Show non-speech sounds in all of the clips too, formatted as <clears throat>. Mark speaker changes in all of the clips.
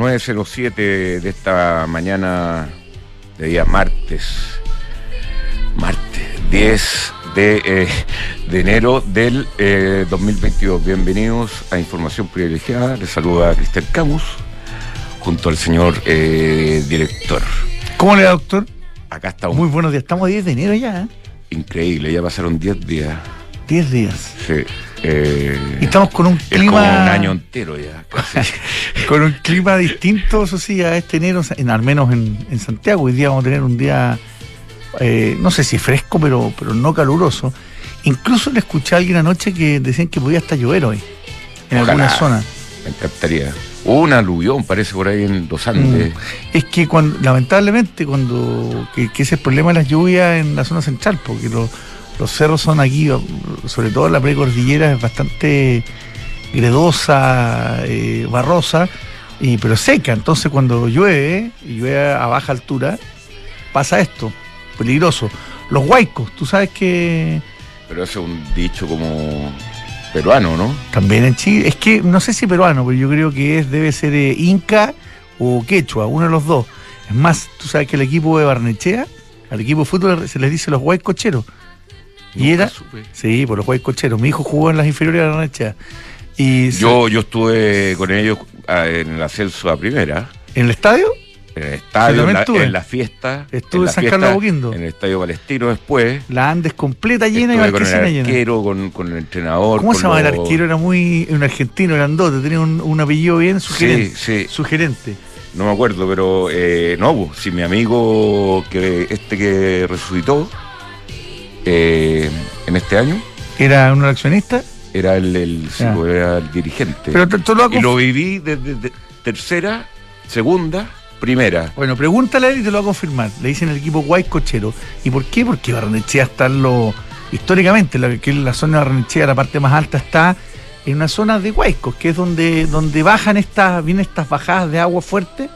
Speaker 1: Muy buenos días, 907 de esta mañana de día martes, martes 10 de, eh, de enero del eh, 2022. Bienvenidos a Información Privilegiada, les saluda Cristian Camus junto al señor eh, director.
Speaker 2: ¿Cómo le va, doctor?
Speaker 1: Acá estamos.
Speaker 2: Muy buenos días, estamos a 10 de enero ya, ¿eh?
Speaker 1: Increíble, ya pasaron 10 días.
Speaker 2: 10 días.
Speaker 1: Sí. Eh,
Speaker 2: Y estamos con un
Speaker 1: es como
Speaker 2: clima.
Speaker 1: un año entero ya. casi. <laughs>
Speaker 2: Con un clima distinto, eso sí, a este enero, en, al menos en, en Santiago. Hoy día vamos a tener un día, eh, no sé si fresco, pero, pero no caluroso. Incluso le escuché a alguien anoche que decían que podía hasta llover hoy, en
Speaker 1: Ojalá.
Speaker 2: alguna zona.
Speaker 1: Me encantaría. Hubo un aluvión, parece, por ahí en Los Andes.
Speaker 2: Es que cuando, lamentablemente, cuando que, que ese es el problema de las lluvias en la zona central, porque los, los cerros son aquí, sobre todo en la precordillera, es bastante gredosa, eh, barrosa, y, pero seca. Entonces cuando llueve, y llueve a baja altura, pasa esto, peligroso. Los huaicos, tú sabes que
Speaker 1: Pero eso es un dicho como peruano, ¿no?
Speaker 2: también en Chile, es que no sé si peruano, pero yo creo que es, debe ser eh, inca o quechua, uno de los dos. Es más, tú sabes que el equipo de Barnechea, al equipo de fútbol se les dice los huaycocheros. Y
Speaker 1: Nunca
Speaker 2: era,
Speaker 1: supe.
Speaker 2: sí, por los huaycocheros. Mi hijo jugó en las inferiores de Barnechea. Y se-
Speaker 1: Yo, yo estuve con ellos ah, en el ascenso a primera,
Speaker 2: en el estadio,
Speaker 1: en el estadio, en la, en la fiesta.
Speaker 2: Estuve
Speaker 1: en la
Speaker 2: San
Speaker 1: fiesta,
Speaker 2: Carlos Boquindo.
Speaker 1: En el estadio palestino después.
Speaker 2: la Andes completa llena y
Speaker 1: estuve con el
Speaker 2: llena.
Speaker 1: arquero, con, con el entrenador.
Speaker 2: ¿Cómo se llama el arquero? Era muy un argentino, grandote, tenía un, un apellido bien sugerente.
Speaker 1: Sí, sí,
Speaker 2: Sugerente.
Speaker 1: no me acuerdo, pero eh, no, pues, si mi amigo, que este que resucitó eh, en este año,
Speaker 2: Era un accionista.
Speaker 1: era el, el, sí,
Speaker 2: Ya.
Speaker 1: pues, era el dirigente.
Speaker 2: Pero tú lo
Speaker 1: y lo viví desde de- tercera, segunda, primera.
Speaker 2: Bueno, pregúntale a él y te lo va a confirmar. Le dicen el equipo Guaycochero. ¿Y por qué? Porque Barnechea está en lo. Históricamente, la, que la zona de Barnechea, la parte más alta, está en una zona de Guaycos, que es donde, donde bajan estas, vienen estas bajadas de agua fuerte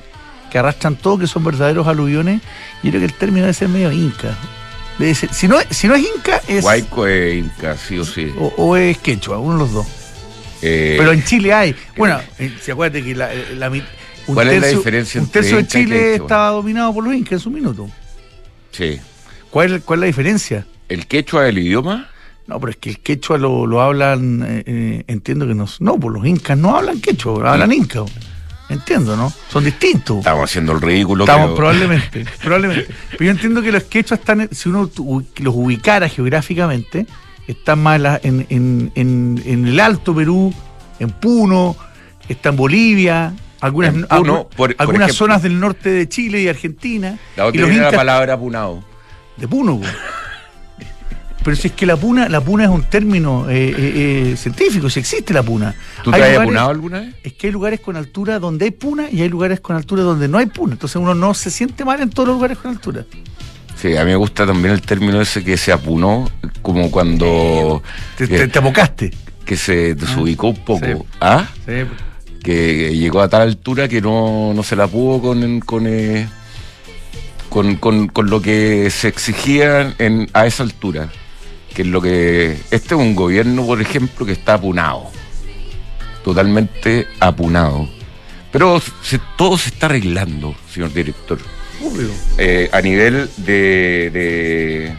Speaker 2: que arrastran todo, que son verdaderos aluviones. Y yo creo que el término debe ser medio inca. Si, no, si no es inca, es.
Speaker 1: Guayco e Inca, sí o sí.
Speaker 2: O, o es quechua, uno de los dos.
Speaker 1: Eh,
Speaker 2: Pero en Chile hay. Bueno, eh, si acuérdate que la, la mit- un
Speaker 1: ¿Cuál es la
Speaker 2: tercio-
Speaker 1: diferencia
Speaker 2: Un
Speaker 1: entre
Speaker 2: tercio de Chile estaba dominado por los incas en su minuto.
Speaker 1: sí.
Speaker 2: ¿Cuál, ¿Cuál es la diferencia?
Speaker 1: ¿El quechua el idioma?
Speaker 2: No, pero es que el quechua lo, lo hablan, eh, eh, entiendo que no. No, pues los incas no hablan quechua, hablan inca. Entiendo, ¿no? Son distintos.
Speaker 1: Estamos haciendo el ridículo.
Speaker 2: Estamos,
Speaker 1: creo.
Speaker 2: probablemente, <laughs> probablemente. Pero yo entiendo que los quechuas están, si uno los ubicara geográficamente, están más en, en, en- el Alto Perú, en Puno, está en Bolivia, algunas,
Speaker 1: En Puno,
Speaker 2: algu-
Speaker 1: por- por
Speaker 2: algunas
Speaker 1: ejemplo.
Speaker 2: zonas del norte de Chile y Argentina.
Speaker 1: La
Speaker 2: y
Speaker 1: otra
Speaker 2: los
Speaker 1: la palabra punado.
Speaker 2: de Puno. po. <laughs> Pero si es que la puna, la puna es un término eh, eh, eh, científico, si existe la puna.
Speaker 1: ¿Tú te has apunado alguna vez?
Speaker 2: Es que hay lugares con altura donde hay puna y hay lugares con altura donde no hay puna. Entonces uno no se siente mal en todos los lugares con altura.
Speaker 1: Sí, a mí me gusta también el término ese que se apunó, como cuando
Speaker 2: Te, te- te abocaste.
Speaker 1: que se desubicó un poco.
Speaker 2: sí.
Speaker 1: ¿Ah? Que llegó a tal altura que no, no se la pudo con con, eh, con, con- con lo que se exigía en, a esa altura. Que es lo que. Este es un gobierno, por ejemplo, que está apunado. Totalmente apunado. Pero se- todo se está arreglando, señor director. eh, a nivel de, de,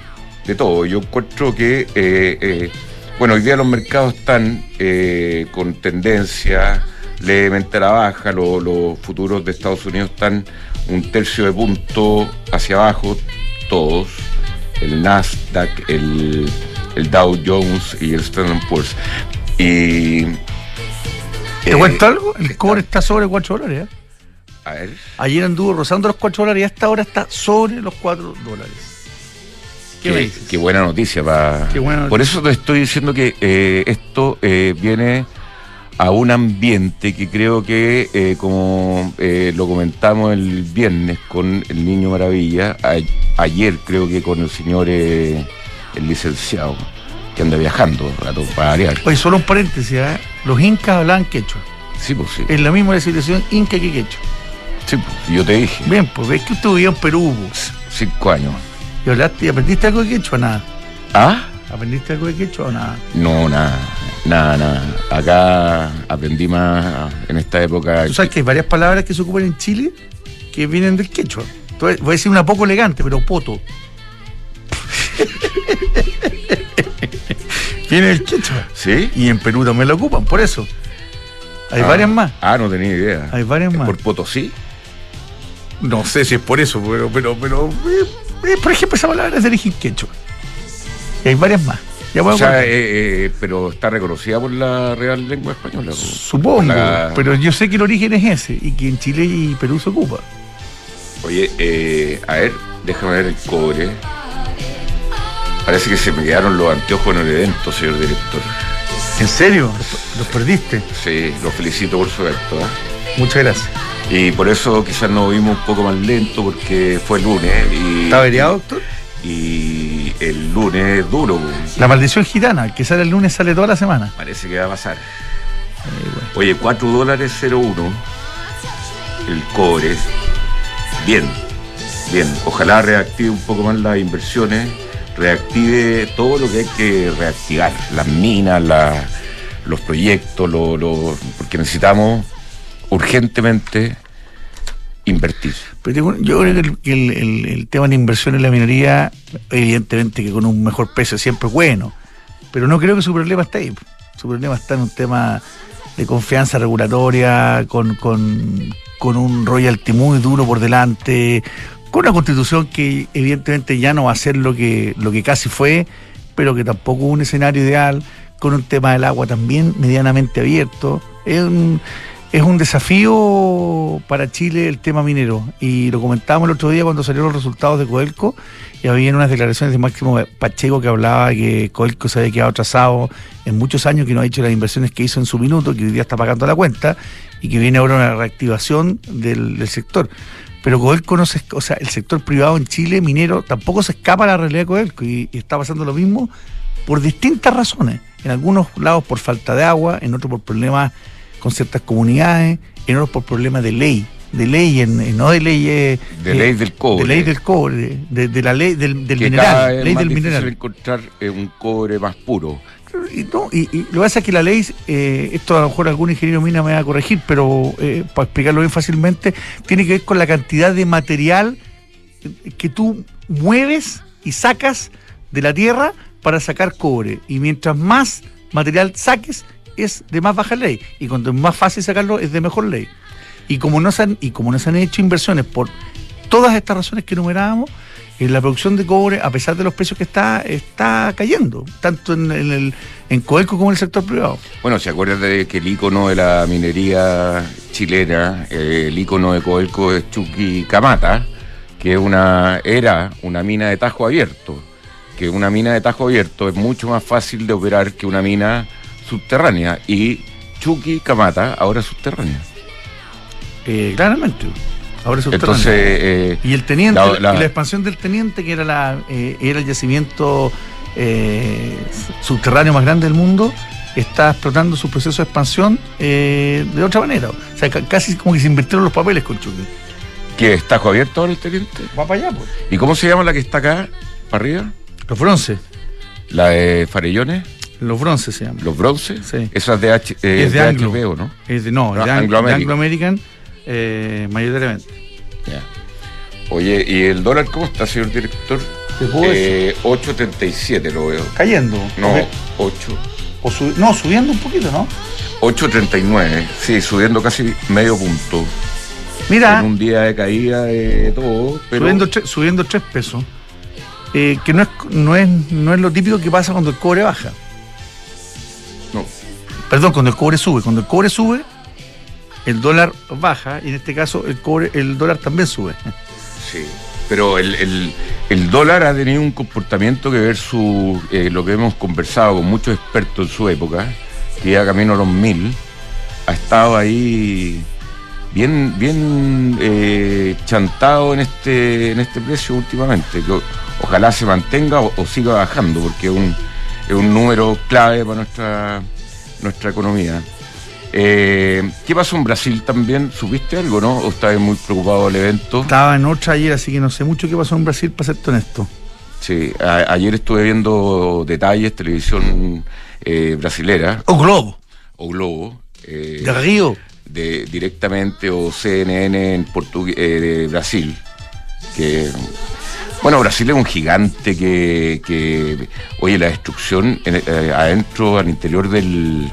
Speaker 1: de todo. Yo encuentro que, eh, eh, bueno, hoy día los mercados están con tendencia levemente a la baja, Lo- los futuros de Estados Unidos están un tercio de punto hacia abajo, todos, el Nasdaq, el, el Dow Jones y el Standard Poor's. Y...
Speaker 2: ¿Te
Speaker 1: eh,
Speaker 2: cuento algo? El cobre está sobre 4 dólares. ¿eh?
Speaker 1: A ver.
Speaker 2: Ayer anduvo rozando los 4 dólares y hasta ahora está sobre los 4 dólares. ¿Qué
Speaker 1: buena noticia. pa-
Speaker 2: Qué buena
Speaker 1: Por eso te estoy diciendo que eh, esto eh, viene a un ambiente que creo que, eh, como eh, lo comentamos el viernes con el Niño Maravilla, a- ayer creo que con el señor, eh, el licenciado, que anda viajando, rato, para variar.
Speaker 2: Oye, solo un paréntesis, ¿eh? los incas hablaban quechua.
Speaker 1: Sí, pues sí.
Speaker 2: Es la misma situación inca que quechua.
Speaker 1: Sí, pues, yo te dije,
Speaker 2: Bien, pues ves que usted vivía en Perú pues.
Speaker 1: cinco años.
Speaker 2: y hablaste y aprendiste algo de quechua, nada.
Speaker 1: ¿Ah?
Speaker 2: ¿Aprendiste algo de quechua o nada?
Speaker 1: No, nada. Nada, nada. Acá aprendí más en esta época.
Speaker 2: Tú sabes que hay varias palabras que se ocupan en Chile que vienen del quechua. Voy a decir una poco elegante, pero poto. <laughs> Viene el quechua.
Speaker 1: ¿Sí?
Speaker 2: Y en Perú también lo ocupan, por eso. Hay
Speaker 1: Ah.
Speaker 2: varias más.
Speaker 1: Ah, no tenía idea.
Speaker 2: Hay varias
Speaker 1: ¿Es
Speaker 2: más.
Speaker 1: ¿Por Potosí?
Speaker 2: No sé si es por eso, pero, pero, pero eh, eh, por ejemplo, esa palabra es de origen quechua. Y hay varias más. Ya
Speaker 1: O sea, eh, eh, pero está reconocida por la Real Lengua Española. po.
Speaker 2: Supongo,
Speaker 1: la-
Speaker 2: pero yo sé que el origen es ese y que en Chile y Perú se ocupa.
Speaker 1: Oye, eh, a ver, déjame ver el cobre. Parece que se me quedaron los anteojos en el evento, señor director.
Speaker 2: ¿En serio? ¿Los- ¿Los perdiste?
Speaker 1: Sí, lo felicito por su evento. ¿eh?
Speaker 2: Muchas gracias.
Speaker 1: Y por eso quizás nos vimos un poco más lento porque fue el lunes. Y,
Speaker 2: ¿Está averiado, doctor?
Speaker 1: Y el lunes es duro.
Speaker 2: La maldición gitana, que sale el lunes sale toda la semana.
Speaker 1: Parece que va a pasar.
Speaker 2: Eh, bueno.
Speaker 1: Oye, 4 dólares 01 el cobre. Bien, bien. Ojalá reactive un poco más las inversiones, reactive todo lo que hay que reactivar, las minas, la- los proyectos, lo- lo- porque necesitamos urgentemente invertir.
Speaker 2: Pero yo creo que el, tema de inversión en la minería, evidentemente que con un mejor precio siempre es bueno, pero no creo que su problema esté ahí. Su problema está en un tema de confianza regulatoria, con, con, con un royalty muy duro por delante, con una constitución que evidentemente ya no va a ser lo que, lo que casi fue, pero que tampoco un escenario ideal, con un tema del agua también medianamente abierto. Es un, es un desafío para Chile el tema minero. Y lo comentábamos el otro día cuando salieron los resultados de Codelco y había unas declaraciones de Máximo Pacheco que hablaba que Codelco se había quedado atrasado en muchos años, que no ha hecho las inversiones que hizo en su minuto, que hoy día está pagando la cuenta y que viene ahora una reactivación del, sector. Pero Codelco no se, o sea, el sector privado en Chile, minero, tampoco se escapa a la realidad de Codelco y, y está pasando lo mismo por distintas razones. En algunos lados por falta de agua, en otros por problemas con ciertas comunidades, en otros por problemas de ley, de ley, en, en- no de ley... eh,
Speaker 1: De
Speaker 2: eh,
Speaker 1: ley del cobre.
Speaker 2: De ley del cobre, de, de la ley del, del
Speaker 1: que cada
Speaker 2: mineral,
Speaker 1: vez
Speaker 2: ley
Speaker 1: más
Speaker 2: del
Speaker 1: difícil
Speaker 2: mineral.
Speaker 1: encontrar eh, un cobre más puro.
Speaker 2: Y, no, y- y lo que pasa es que la ley, eh, esto a lo mejor algún ingeniero mina me va a corregir, pero eh, para explicarlo bien fácilmente, tiene que ver con la cantidad de material que tú mueves y sacas de la tierra para sacar cobre. Y mientras más material saques, es de más baja ley. Y cuando es más fácil sacarlo, es de mejor ley. Y como no se han, y como no se han hecho inversiones por todas estas razones que enumerábamos, eh, la producción de cobre, a pesar de los precios que está, está cayendo, tanto en, en el en Codelco como en el sector privado.
Speaker 1: Bueno, ¿se acuerdan de que el icono de la minería chilena, eh, el icono de Codelco es Chuquicamata, que una, era una mina de tajo abierto? Que una mina de tajo abierto es mucho más fácil de operar que una mina subterránea. Y Chuquicamata ahora es subterránea.
Speaker 2: Eh, claramente. Ahora es subterráneo.
Speaker 1: Entonces, eh,
Speaker 2: y el teniente,
Speaker 1: la- la-
Speaker 2: y la expansión del teniente, que era la eh, era el yacimiento eh, subterráneo más grande del mundo, está explotando su proceso de expansión eh, de otra manera. O sea, ca- casi como que se invirtieron los papeles con Chucky.
Speaker 1: ¿qué es tajo abierto ahora el teniente?
Speaker 2: Va para allá, pues.
Speaker 1: ¿Y cómo se llama la que está acá, para arriba?
Speaker 2: Los bronces.
Speaker 1: La de Farellones,
Speaker 2: Los bronces se llaman.
Speaker 1: los bronces.
Speaker 2: Sí.
Speaker 1: Esas de, H, eh,
Speaker 2: Es de
Speaker 1: de
Speaker 2: Anglo.
Speaker 1: HBO, ¿no?
Speaker 2: Es de, no,
Speaker 1: Ah,
Speaker 2: de, Ang-
Speaker 1: Anglo
Speaker 2: de
Speaker 1: American.
Speaker 2: Anglo American, eh, mayoritariamente.
Speaker 1: Ya. Oye, ¿y el dólar cómo está, señor director?
Speaker 2: ¿Te puedo
Speaker 1: Eh, 8.37 lo veo.
Speaker 2: Cayendo.
Speaker 1: No,
Speaker 2: Ok.
Speaker 1: 8.
Speaker 2: O no, subiendo un poquito, ¿no?
Speaker 1: 8.39, sí, subiendo casi medio punto.
Speaker 2: Mira,
Speaker 1: En un día de caída de todo, pero
Speaker 2: subiendo, tre- subiendo tres pesos, eh, que no es, no, es, no es lo típico que pasa cuando el cobre baja. Perdón, cuando el cobre sube. Cuando el cobre sube, el dólar baja y en este caso el cobre, el dólar también sube.
Speaker 1: sí. Pero el, el- el dólar ha tenido un comportamiento que ver su, eh, lo que hemos conversado con muchos expertos en su época, que ya camino a los mil, ha estado ahí bien, bien eh, chantado en este, en este precio últimamente. que ojalá se mantenga o, siga bajando, porque es un número clave para nuestra, nuestra economía. Eh, ¿Qué pasó en Brasil también? ¿Supiste algo, no? ¿O estabas muy preocupado del evento?
Speaker 2: Estaba en otra ayer, así que no sé mucho qué pasó en Brasil, para serte honesto.
Speaker 1: Sí, a- ayer estuve viendo detalles, televisión eh, brasilera
Speaker 2: O Globo,
Speaker 1: o Globo. eh,
Speaker 2: de Río.
Speaker 1: de, directamente o CNN en portugués de Brasil. Que, bueno, Brasil es un gigante que, que oye, la destrucción en- eh, adentro, al interior del,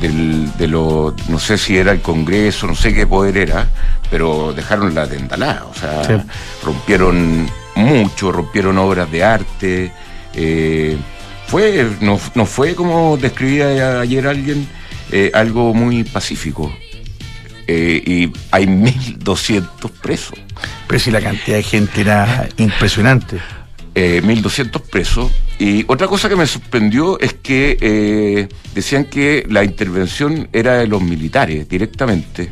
Speaker 1: del, de lo, no sé si era el Congreso, no sé qué poder era, pero dejaron la tendalada, o sea,
Speaker 2: Sí.
Speaker 1: rompieron mucho, rompieron obras de arte. eh, fue, no, no fue como describía ayer alguien, eh, algo muy pacífico. Eh, y hay 1.200 presos.
Speaker 2: Pero si la cantidad de gente era impresionante.
Speaker 1: eh, 1.200 presos. Y otra cosa que me sorprendió es que eh, decían que la intervención era de los militares directamente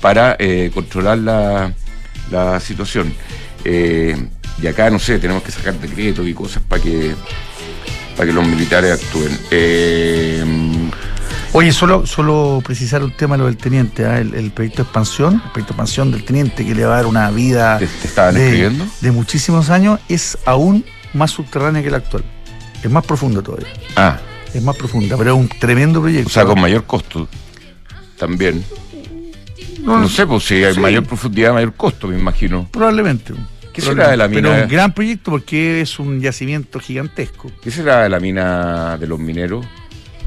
Speaker 1: para eh, controlar la, la situación. Y acá, no sé, tenemos que sacar decretos y cosas para que, para que los militares actúen.
Speaker 2: Oye, solo, solo precisar un tema lo del teniente, ¿ah? el, el proyecto de expansión, el proyecto de expansión del teniente que le va a dar una vida
Speaker 1: ¿Te- te estaban
Speaker 2: de,
Speaker 1: escribiendo?
Speaker 2: de muchísimos años, es aún más subterránea que la actual. Es más profunda todavía.
Speaker 1: ah,
Speaker 2: Es más profunda, pero es un tremendo proyecto.
Speaker 1: o sea, con mayor costo también.
Speaker 2: No,
Speaker 1: No sé, pues si hay
Speaker 2: sí.
Speaker 1: mayor profundidad, mayor costo, me imagino.
Speaker 2: Probablemente.
Speaker 1: ¿Qué será de la mina?
Speaker 2: Pero un gran proyecto porque es un yacimiento gigantesco.
Speaker 1: ¿Qué será de la mina de los mineros?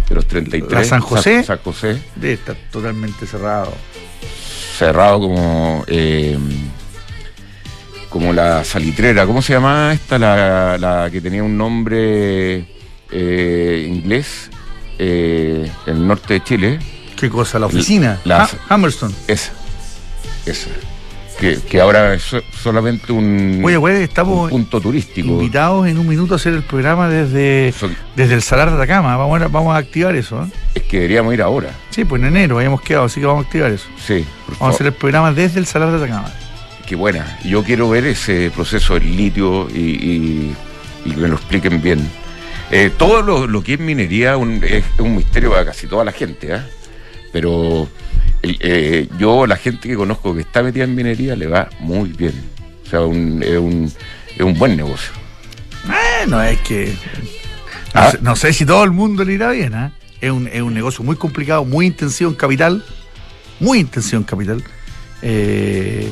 Speaker 1: De los 33.
Speaker 2: ¿La San José?
Speaker 1: San José.
Speaker 2: Debe estar totalmente cerrado.
Speaker 1: Cerrado como. eh, como la salitrera. ¿Cómo se llama esta? La, la que tenía un nombre eh, inglés. eh, en el norte de Chile.
Speaker 2: ¿Qué cosa? ¿La oficina?
Speaker 1: La-
Speaker 2: Ah, Hammerston.
Speaker 1: Esa. Esa. Que, que ahora es so- solamente un,
Speaker 2: Oye, güey,
Speaker 1: un
Speaker 2: estamos
Speaker 1: punto turístico.
Speaker 2: invitados en un minuto a hacer el programa desde, desde el Salar de Atacama. Vamos a, vamos a activar eso. ¿eh?
Speaker 1: es que deberíamos ir ahora.
Speaker 2: Sí, pues en enero habíamos quedado, así que vamos a activar eso.
Speaker 1: Sí, por
Speaker 2: Vamos a hacer el programa desde el Salar de Atacama.
Speaker 1: Qué buena. Yo quiero ver ese proceso del litio y, y- y que me lo expliquen bien. Eh, todo lo, lo que es minería un- es un misterio para casi toda la gente, ¿ah? Pero eh, yo, la gente que conozco que está metida en minería, le va muy bien. O sea, un- es, un, es un buen negocio.
Speaker 2: Bueno, es que. No,
Speaker 1: Ah.
Speaker 2: sé, no sé si todo el mundo le irá bien, ¿ah? Es un, es un negocio muy complicado, muy intensivo en capital. Muy intensivo en capital. Eh,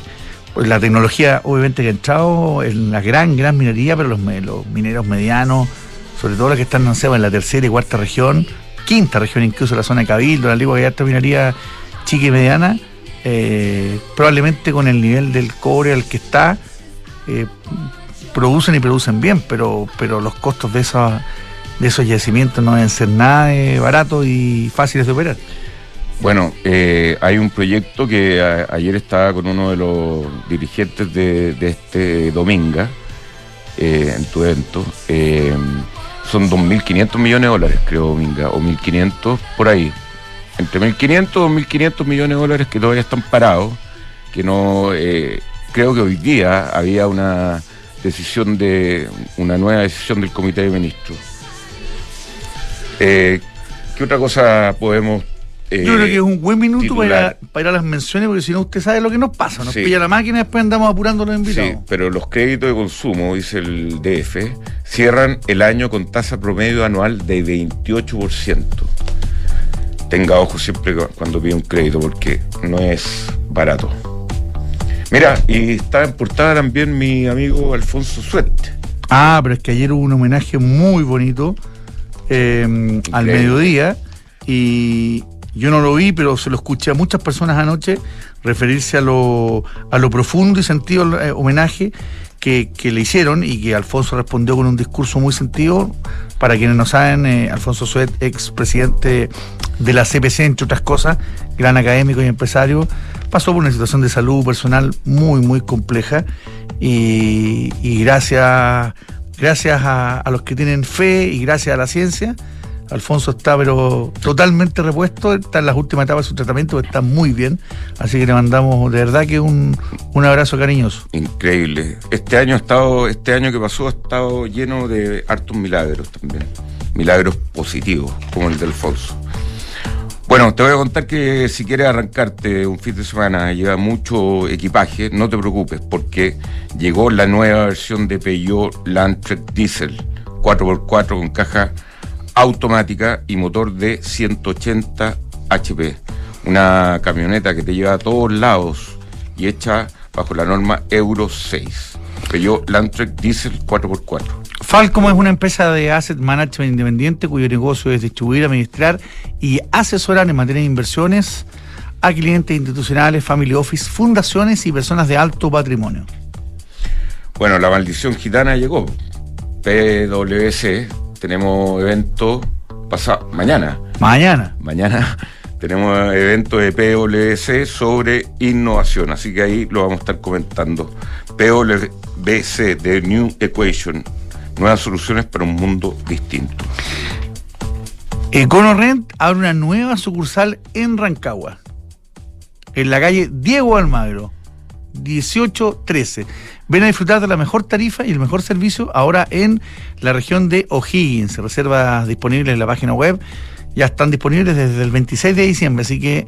Speaker 2: pues la tecnología, obviamente, que ha entrado en la gran, gran minería, pero los, los mineros medianos, sobre todo los que están, no sé, en la tercera y cuarta región, quinta región, incluso la zona de Cabildo, la Ligua, harta minería chica y mediana, eh, probablemente con el nivel del cobre al que está, eh, producen y producen bien, pero, pero los costos de esos, de esos yacimientos no deben ser nada de baratos y fáciles de operar.
Speaker 1: Bueno, eh, hay un proyecto que ayer estaba con uno de los dirigentes de, de este Dominga eh, en tu evento. eh, son 2.500 millones de dólares, creo, Dominga, o 1.500 por ahí. Entre 1.500 y 2.500 millones de dólares que todavía están parados, que no. eh, creo que hoy día había una decisión de. una nueva decisión del Comité de Ministros. Eh, ¿Qué otra cosa podemos eh,
Speaker 2: Yo creo que es un buen minuto para ir, para las menciones, porque si no, usted sabe lo que nos pasa. Nos
Speaker 1: Sí.
Speaker 2: pilla la máquina y después andamos apurando los
Speaker 1: Sí,
Speaker 2: invitados.
Speaker 1: pero los créditos de consumo, dice el DF, cierran el año con tasa promedio anual de 28%. Tenga ojo siempre cu- cuando pide un crédito porque no es barato. Mira, y está en portada también mi amigo Alfonso Suete.
Speaker 2: Ah, pero es que ayer hubo un homenaje muy bonito eh, al mediodía y yo no lo vi, pero se lo escuché a muchas personas anoche referirse a lo, a lo profundo y sentido eh, homenaje que, le hicieron y que Alfonso respondió con un discurso muy sentido. Para quienes no saben, eh, Alfonso Suet, ex presidente de la CPC, entre otras cosas, gran académico y empresario, pasó por una situación de salud personal muy, muy compleja y, gracias, gracias a los que tienen fe y gracias a la ciencia, Alfonso está pero totalmente repuesto, está en las últimas etapas de su tratamiento, está muy bien, así que le mandamos de verdad que un, un abrazo cariñoso.
Speaker 1: Increíble. Este año ha estado, este año que pasó ha estado lleno de hartos milagros también. Milagros positivos, como el de Alfonso. Bueno, te voy a contar que si quieres arrancarte un fin de semana, lleva mucho equipaje, no te preocupes, porque llegó la nueva versión de Peugeot Landtrek Diesel 4x4 con caja automática y motor de 180 HP. Una camioneta que te lleva a todos lados y hecha bajo la norma Euro 6. Peugeot Landtrek Diesel 4x4.
Speaker 2: Falcom es una empresa de asset management independiente cuyo negocio es distribuir, administrar y asesorar en materia de inversiones a clientes institucionales, family office, fundaciones y personas de alto patrimonio.
Speaker 1: Bueno, la maldición gitana llegó. PwC, tenemos evento pasado, mañana.
Speaker 2: Mañana.
Speaker 1: Mañana <laughs> tenemos evento de PwC sobre innovación, así que ahí lo vamos a estar comentando. PwC, The New Equation, nuevas soluciones para un mundo distinto.
Speaker 2: EconoRent abre una nueva sucursal en Rancagua, en la calle Diego Almagro, 1813. Ven a disfrutar de la mejor tarifa y el mejor servicio ahora en la región de O'Higgins. Reservas disponibles en la página web. Ya están disponibles desde el 26 de diciembre, así que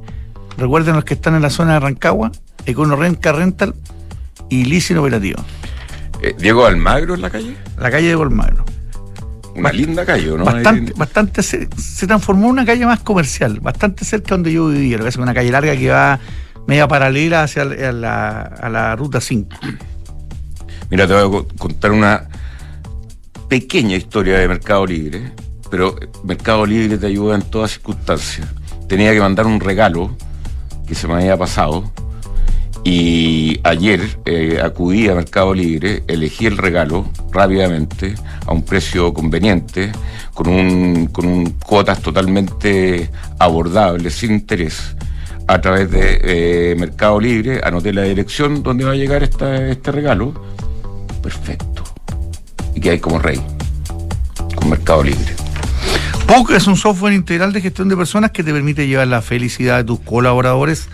Speaker 2: recuerden los que están en la zona de Rancagua, EconoRent, Car Rental y Leasing Operativo.
Speaker 1: Eh, Diego Almagro en la calle.
Speaker 2: La calle Diego Almagro.
Speaker 1: Una linda calle, ¿no?
Speaker 2: Bastante, bastante se, se, transformó en una calle más comercial, bastante cerca donde yo vivía, lo que es una calle larga que va media paralela hacia la, a la ruta 5.
Speaker 1: Mira, te voy a contar una pequeña historia de Mercado Libre, pero Mercado Libre te ayuda en todas circunstancias. Tenía que mandar un regalo que se me había pasado y ayer eh, acudí a Mercado Libre, elegí el regalo rápidamente, a un precio conveniente, con un, con un cuotas totalmente abordables, sin interés, a través de eh, Mercado Libre, anoté la dirección donde va a llegar esta, este regalo. Perfecto. Y que hay como rey, con Mercado Libre.
Speaker 2: POC es un software integral de gestión de personas que te permite llevar la felicidad de tus colaboradores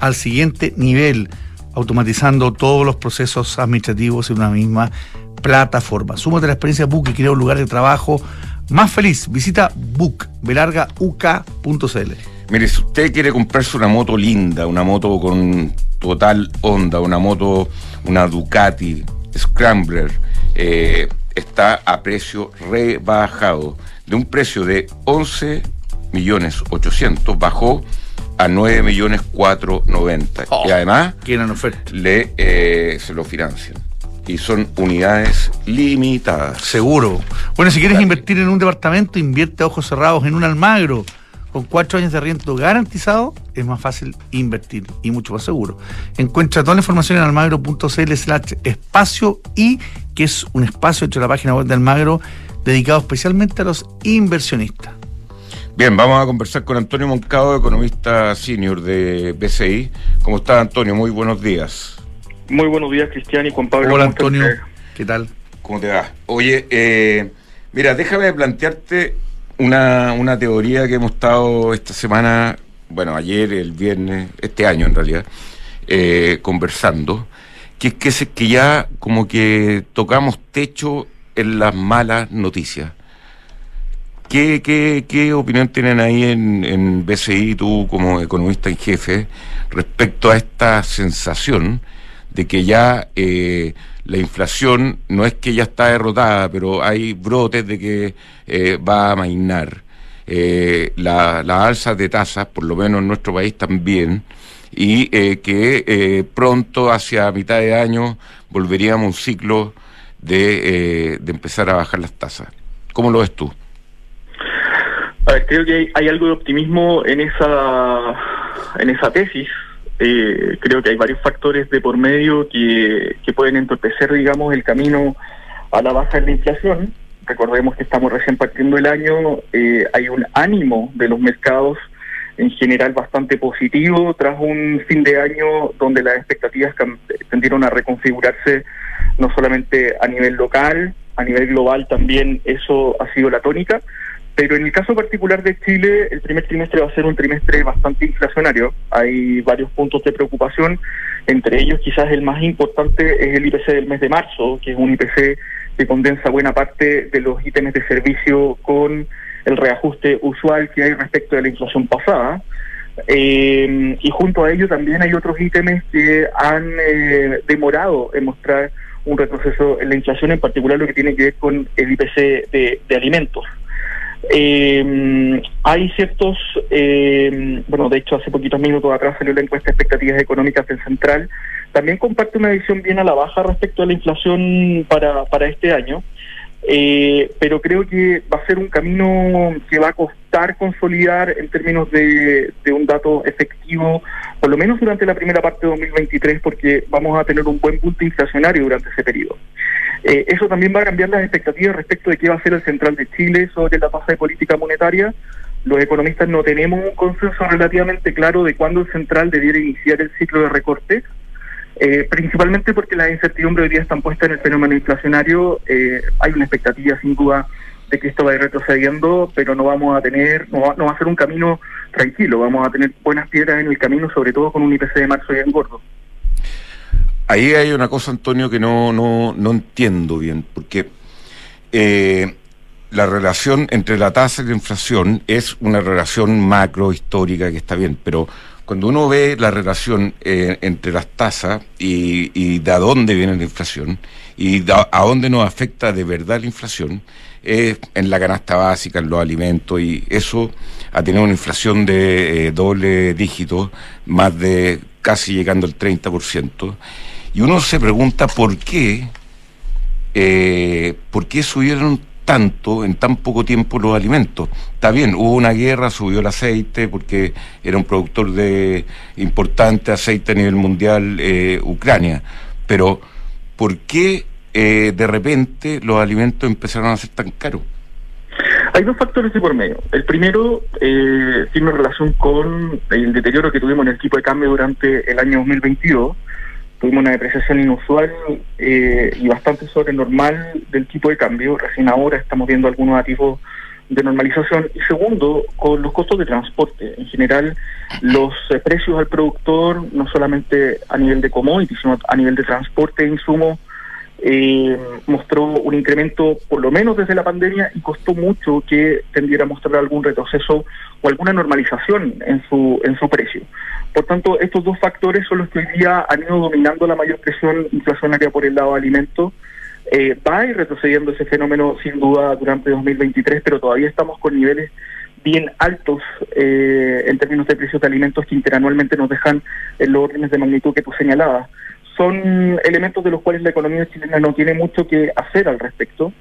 Speaker 2: al siguiente nivel, automatizando todos los procesos administrativos en una misma plataforma. Súmate a la experiencia Book y crea un lugar de trabajo más feliz. Visita book, belargauk.cl.
Speaker 1: Mire, si usted quiere comprarse una moto linda, una moto con total onda, una moto, una Ducati, Scrambler, eh, está a precio rebajado. De un precio de 11 millones 800 bajó a 9 millones 490
Speaker 2: Oh,
Speaker 1: y además le eh, se lo financian y son unidades limitadas
Speaker 2: Seguro. Bueno, si quieres
Speaker 1: Dale.
Speaker 2: invertir en un departamento, invierte a ojos cerrados en un Almagro. Con cuatro años de arriendo garantizado, es más fácil invertir y mucho más seguro. Encuentra toda la información en almagro.cl slash espacio y que es un espacio entre la página web de Almagro dedicado especialmente a los inversionistas.
Speaker 1: bien vamos a conversar con Antonio Moncado economista senior de BCI ¿cómo está Antonio? muy buenos días
Speaker 3: Muy buenos días, Cristian y Juan Pablo.
Speaker 2: Hola
Speaker 3: ¿cómo están
Speaker 2: Antonio? ¿qué tal?
Speaker 1: ¿Cómo te va? Oye, eh, mira, déjame plantearte una, una teoría que hemos estado esta semana, bueno, ayer, el viernes, este año en realidad, eh, conversando, que es que, se- que ya como que tocamos techo en las malas noticias. ¿Qué, qué, qué opinión tienen ahí en, en BCI, tú como economista en jefe, respecto a esta sensación de que ya eh, la inflación no es que ya está derrotada, pero hay brotes de que eh, va a amainar? Eh, la- las alzas de tasas, por lo menos en nuestro país también, y eh, que eh, pronto, hacia mitad de año, volveríamos a un ciclo de, de empezar a bajar las tasas. ¿Cómo lo ves tú?
Speaker 3: A ver, creo que hay, hay algo de optimismo en esa en esa tesis. Eh, creo que hay varios factores de por medio que, que pueden entorpecer, digamos, el camino a la baja de la inflación. Recordemos que estamos recién partiendo el año, eh, hay un ánimo de los mercados en general bastante positivo tras un fin de año donde las expectativas tendieron a reconfigurarse no solamente a nivel local, a nivel global también eso ha sido la tónica. Pero en el caso particular de Chile, el primer trimestre va a ser un trimestre bastante inflacionario. Hay varios puntos de preocupación, entre ellos quizás el más importante es el IPC del mes de marzo, que es un IPC que condensa buena parte de los ítems de servicio con el reajuste usual que hay respecto de la inflación pasada. Eh, y junto a ello también hay otros ítems que han eh, demorado en mostrar un retroceso en la inflación, en particular lo que tiene que ver con el IPC de, alimentos. Eh, hay ciertos, eh, bueno, de hecho hace poquitos minutos atrás salió la encuesta de expectativas económicas del Central, también comparte una visión bien a la baja respecto a la inflación para, para este año. Eh, pero creo que va a ser un camino que va a costar consolidar en términos de, un dato efectivo, por lo menos durante la primera parte de 2023, porque vamos a tener un buen punto inflacionario durante ese periodo. Eh, eso también va a cambiar las expectativas respecto de qué va a hacer el Central de Chile sobre la tasa de política monetaria. Los economistas no tenemos un consenso relativamente claro de cuándo el Central debiera iniciar el ciclo de recortes eh, principalmente porque las incertidumbres hoy día están puestas en el fenómeno inflacionario. Eh, hay una expectativa sin duda de que esto va a ir retrocediendo, pero no vamos a tener, no va, no va a ser un camino tranquilo, vamos a tener buenas piedras en el camino, sobre todo con un IPC de marzo bien gordo.
Speaker 1: Ahí hay una cosa, Antonio, que no, no, no entiendo bien, porque eh, la relación entre la tasa y la inflación es una relación macro histórica que está bien, pero cuando uno ve la relación eh, entre las tasas y, de a dónde viene la inflación y a dónde nos afecta de verdad la inflación, es en la canasta básica, en los alimentos, y eso ha tenido una inflación de eh, doble dígito, más de casi llegando al 30%. Y uno se pregunta por qué, eh, por qué subieron tanto en tan poco tiempo los alimentos. Está bien, hubo una guerra, subió el aceite porque era un productor de importante aceite a nivel mundial eh, Ucrania, pero ¿por qué eh, de repente los alimentos empezaron a ser tan caros?
Speaker 3: Hay dos factores de por medio. El primero eh, tiene relación con el deterioro que tuvimos en el tipo de cambio durante el año 2022 tuvimos una depreciación inusual eh, y bastante sobre normal del tipo de cambio. Recién ahora estamos viendo algunos atisbos de normalización. Y segundo, con los costos de transporte. En general, los eh, precios al productor, no solamente a nivel de commodities, sino a nivel de transporte e insumos, eh, mostró un incremento por lo menos desde la pandemia y costó mucho que tendiera a mostrar algún retroceso o alguna normalización en su en su precio. Por tanto, estos dos factores son los que hoy día han ido dominando la mayor presión inflacionaria por el lado de alimentos. Eh, va a ir retrocediendo ese fenómeno sin duda durante 2023, pero todavía estamos con niveles bien altos eh, en términos de precios de alimentos que interanualmente nos dejan en los órdenes de magnitud que tú señalabas. Son elementos de los cuales la economía chilena no tiene mucho que hacer al respecto.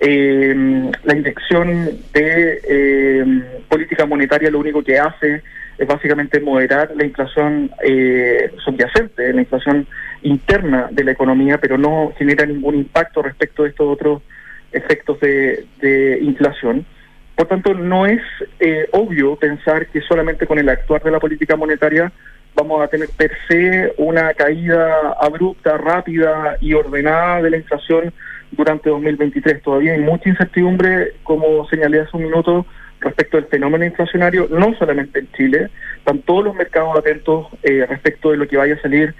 Speaker 3: Eh, la inyección de política monetaria lo único que hace es básicamente moderar la inflación eh, subyacente, la inflación interna de la economía, pero no genera ningún impacto respecto de estos otros efectos de, inflación. Por tanto, no es eh, obvio pensar que solamente con el actuar de la política monetaria vamos a tener per se una caída abrupta, rápida y ordenada de la inflación durante 2023. Todavía hay mucha incertidumbre, como señalé hace un minuto, respecto del fenómeno inflacionario, no solamente en Chile, están todos los mercados atentos eh, respecto de lo que vaya a salir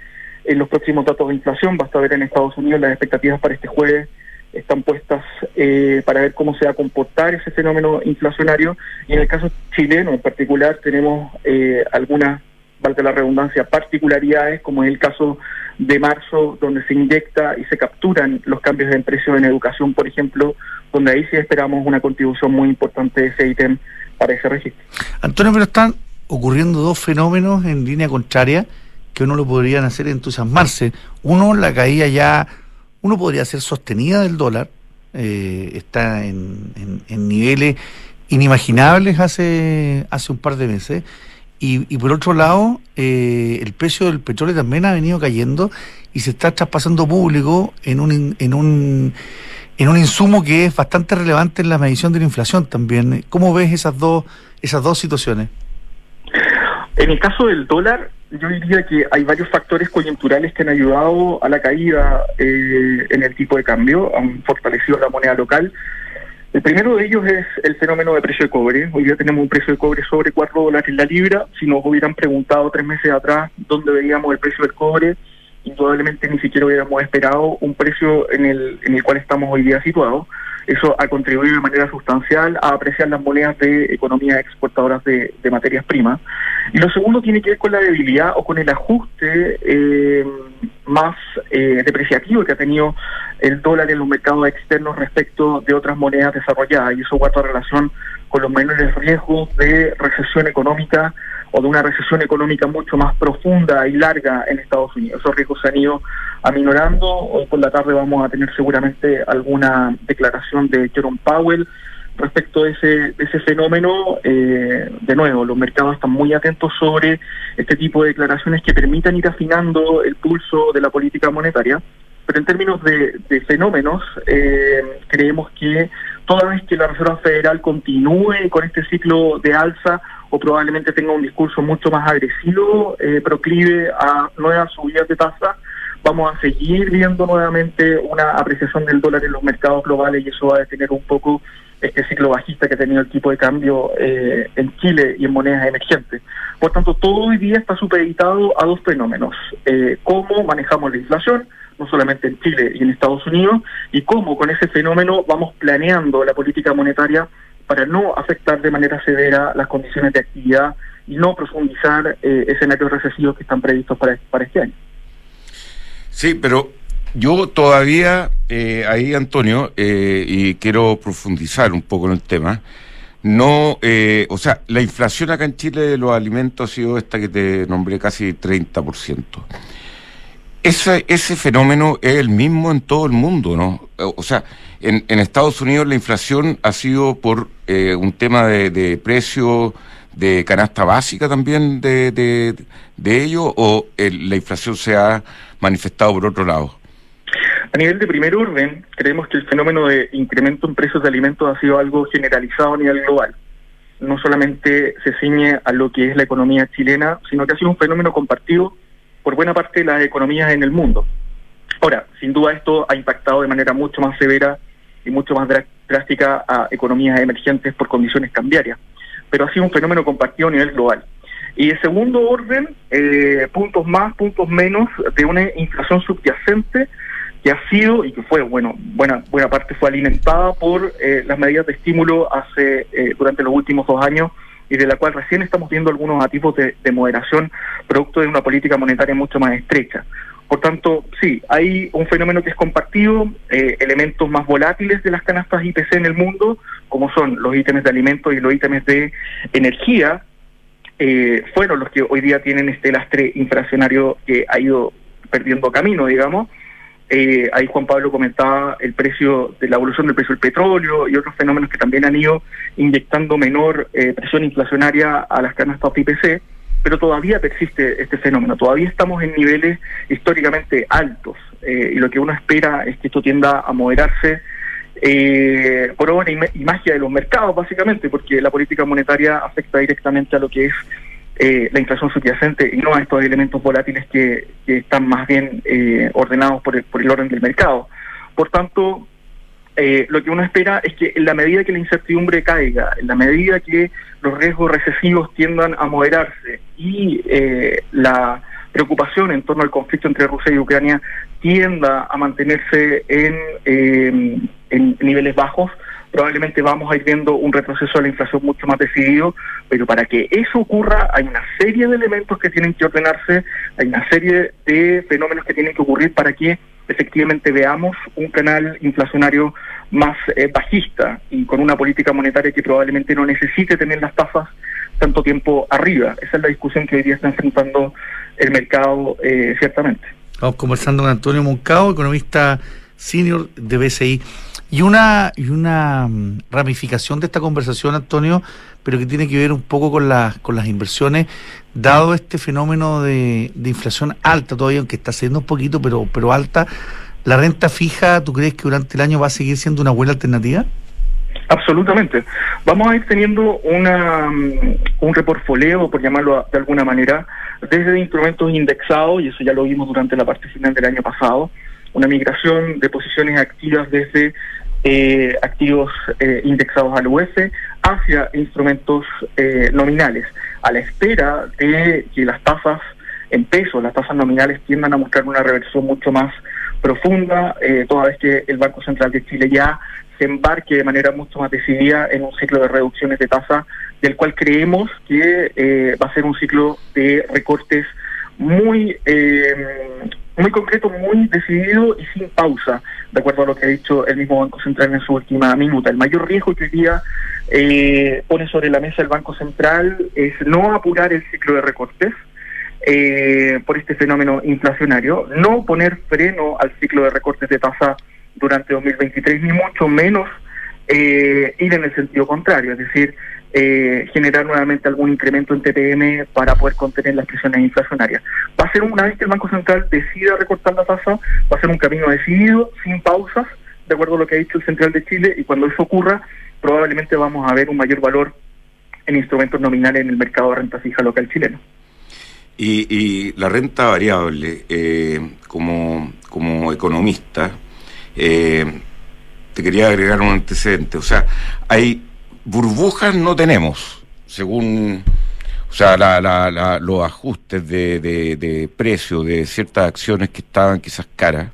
Speaker 3: en los próximos datos de inflación. Basta ver en Estados Unidos las expectativas para este jueves están puestas eh, para ver cómo se va a comportar ese fenómeno inflacionario. Y en el caso chileno en particular tenemos eh, algunas, valga la redundancia, particularidades, como es el caso de marzo, donde se inyecta y se capturan los cambios de precio en educación, por ejemplo, donde ahí sí esperamos una contribución muy importante de ese ítem para ese registro.
Speaker 2: Antonio, pero están ocurriendo dos fenómenos en línea contraria que uno lo podrían hacer entusiasmarse. Uno, la caída ya, uno podría ser sostenida del dólar, eh, está en, en, niveles inimaginables hace, hace un par de meses. Y, y por otro lado, eh, el precio del petróleo también ha venido cayendo y se está traspasando público en un, en un en un insumo que es bastante relevante en la medición de la inflación también. ¿Cómo ves esas dos, esas dos situaciones?
Speaker 3: En el caso del dólar, yo diría que hay varios factores coyunturales que han ayudado a la caída eh, en el tipo de cambio, han fortalecido la moneda local. El primero de ellos es el fenómeno de precio de cobre. Hoy día tenemos un precio de cobre sobre 4 dólares la libra. Si nos hubieran preguntado tres meses atrás dónde veíamos el precio del cobre, indudablemente ni siquiera hubiéramos esperado un precio en el, en el cual estamos hoy día situados. Eso ha contribuido de manera sustancial a apreciar las monedas de economías exportadoras de, materias primas. Y lo segundo tiene que ver con la debilidad o con el ajuste eh, más eh, depreciativo que ha tenido el dólar en los mercados externos respecto de otras monedas desarrolladas. Y eso guarda relación con los menores riesgos de recesión económica o de una recesión económica mucho más profunda y larga en Estados Unidos. Esos riesgos se han ido aminorando. Hoy por la tarde vamos a tener seguramente alguna declaración de Jerome Powell respecto de ese, fenómeno. Eh, de nuevo, los mercados están muy atentos sobre este tipo de declaraciones que permitan ir afinando el pulso de la política monetaria. Pero en términos de, fenómenos, eh, creemos que toda vez que la Reserva Federal continúe con este ciclo de alza o probablemente tenga un discurso mucho más agresivo, eh, proclive a nuevas subidas de tasa, vamos a seguir viendo nuevamente una apreciación del dólar en los mercados globales y eso va a detener un poco este ciclo bajista que ha tenido el tipo de cambio eh, en Chile y en monedas emergentes. Por tanto, todo hoy día está supeditado a dos fenómenos. Eh, cómo manejamos la inflación, no solamente en Chile y en Estados Unidos, y cómo con ese fenómeno vamos planeando la política monetaria para no afectar de manera severa las condiciones de actividad y no profundizar eh, escenarios recesivos que están previstos para, este año.
Speaker 1: Sí, pero yo todavía, eh, ahí Antonio, eh, y quiero profundizar un poco en el tema, no, eh, o sea, la inflación acá en Chile de los alimentos ha sido esta que te nombré casi 30%. Ese, ese fenómeno es el mismo en todo el mundo, ¿no? O sea, en, Estados Unidos la inflación ha sido por eh, un tema de, de precio de canasta básica también de, de, de ello o la inflación se ha manifestado por otro lado?
Speaker 3: A nivel de primer orden, creemos que el fenómeno de incremento en precios de alimentos ha sido algo generalizado a nivel global. No solamente se ciñe a lo que es la economía chilena, sino que ha sido un fenómeno compartido por buena parte de las economías en el mundo. Ahora, sin duda esto ha impactado de manera mucho más severa y mucho más drástica a economías emergentes por condiciones cambiarias, pero ha sido un fenómeno compartido a nivel global. Y de segundo orden, eh, puntos más, puntos menos de una inflación subyacente que ha sido y que fue, bueno, buena, buena parte fue alimentada por eh, las medidas de estímulo hace eh, durante los últimos dos años y de la cual recién estamos viendo algunos atisbos de, moderación producto de una política monetaria mucho más estrecha. Por tanto, sí, hay un fenómeno que es compartido, eh, elementos más volátiles de las canastas IPC en el mundo, como son los ítems de alimentos y los ítems de energía, eh, fueron los que hoy día tienen este lastre inflacionario que ha ido perdiendo camino, digamos. Eh, ahí Juan Pablo comentaba el precio la evolución del precio del petróleo y otros fenómenos que también han ido inyectando menor presión inflacionaria a las canastas IPC, pero todavía persiste este fenómeno, todavía estamos en niveles históricamente altos eh, y lo que uno espera es que esto tienda a moderarse por obra y magia de los mercados, básicamente, porque la política monetaria afecta directamente a lo que es eh, la inflación subyacente y no a estos elementos volátiles que, están más bien eh, ordenados por el, por el orden del mercado. Por tanto, eh, lo que uno espera es que en la medida que la incertidumbre caiga, en la medida que los riesgos recesivos tiendan a moderarse y la preocupación en torno al conflicto entre Rusia y Ucrania tienda a mantenerse en, en niveles bajos, probablemente vamos a ir viendo un retroceso de la inflación mucho más decidido, pero para que eso ocurra hay una serie de elementos que tienen que ordenarse, hay una serie de fenómenos que tienen que ocurrir para que efectivamente veamos un canal inflacionario más eh, bajista y con una política monetaria que probablemente no necesite tener las tasas tanto tiempo arriba. Esa es la discusión que hoy día está enfrentando el mercado, eh, ciertamente.
Speaker 2: Vamos conversando con Antonio Moncao, economista senior de BCI. Y una, y una mm, ramificación de esta conversación, Antonio, pero que tiene que ver un poco con, las con las inversiones, dado este fenómeno de, de inflación alta todavía, aunque está siendo un poquito, pero, pero alta, ¿la renta fija, tú crees que durante el año va a seguir siendo una buena alternativa?
Speaker 3: Absolutamente. Vamos a ir teniendo una, mm, un reportfolio, por llamarlo de alguna manera, desde instrumentos indexados, y eso ya lo vimos durante la parte final del año pasado, una migración de posiciones activas desde eh, activos eh, indexados al UF hacia instrumentos eh, nominales, a la espera de que las tasas en pesos, las tasas nominales tiendan a mostrar una reversión mucho más profunda, eh, toda vez que el Banco Central de Chile ya se embarque de manera mucho más decidida en un ciclo de reducciones de tasa, del cual creemos que va a ser un ciclo de recortes muy eh, muy concreto, muy decidido y sin pausa, de acuerdo a lo que ha dicho el mismo Banco Central en su última minuta. El mayor riesgo que hoy día eh, pone sobre la mesa el Banco Central es no apurar el ciclo de recortes eh, por este fenómeno inflacionario, no poner freno al ciclo de recortes de tasa durante 2023, ni mucho menos eh, ir en el sentido contrario, es decir, eh, generar nuevamente algún incremento en TPM para poder contener las presiones inflacionarias. Va a ser una vez que el Banco Central decida recortar la tasa, va a ser un camino decidido, sin pausas, de acuerdo a lo que ha dicho el Central de Chile, y cuando eso ocurra, probablemente vamos a ver un mayor valor en instrumentos nominales en el mercado de renta fija local chileno.
Speaker 1: Y, la renta variable, eh, como, como economista, eh, te quería agregar un antecedente. O sea, hay burbujas no tenemos, según, o sea, los ajustes de, de, precio de ciertas acciones que estaban quizás caras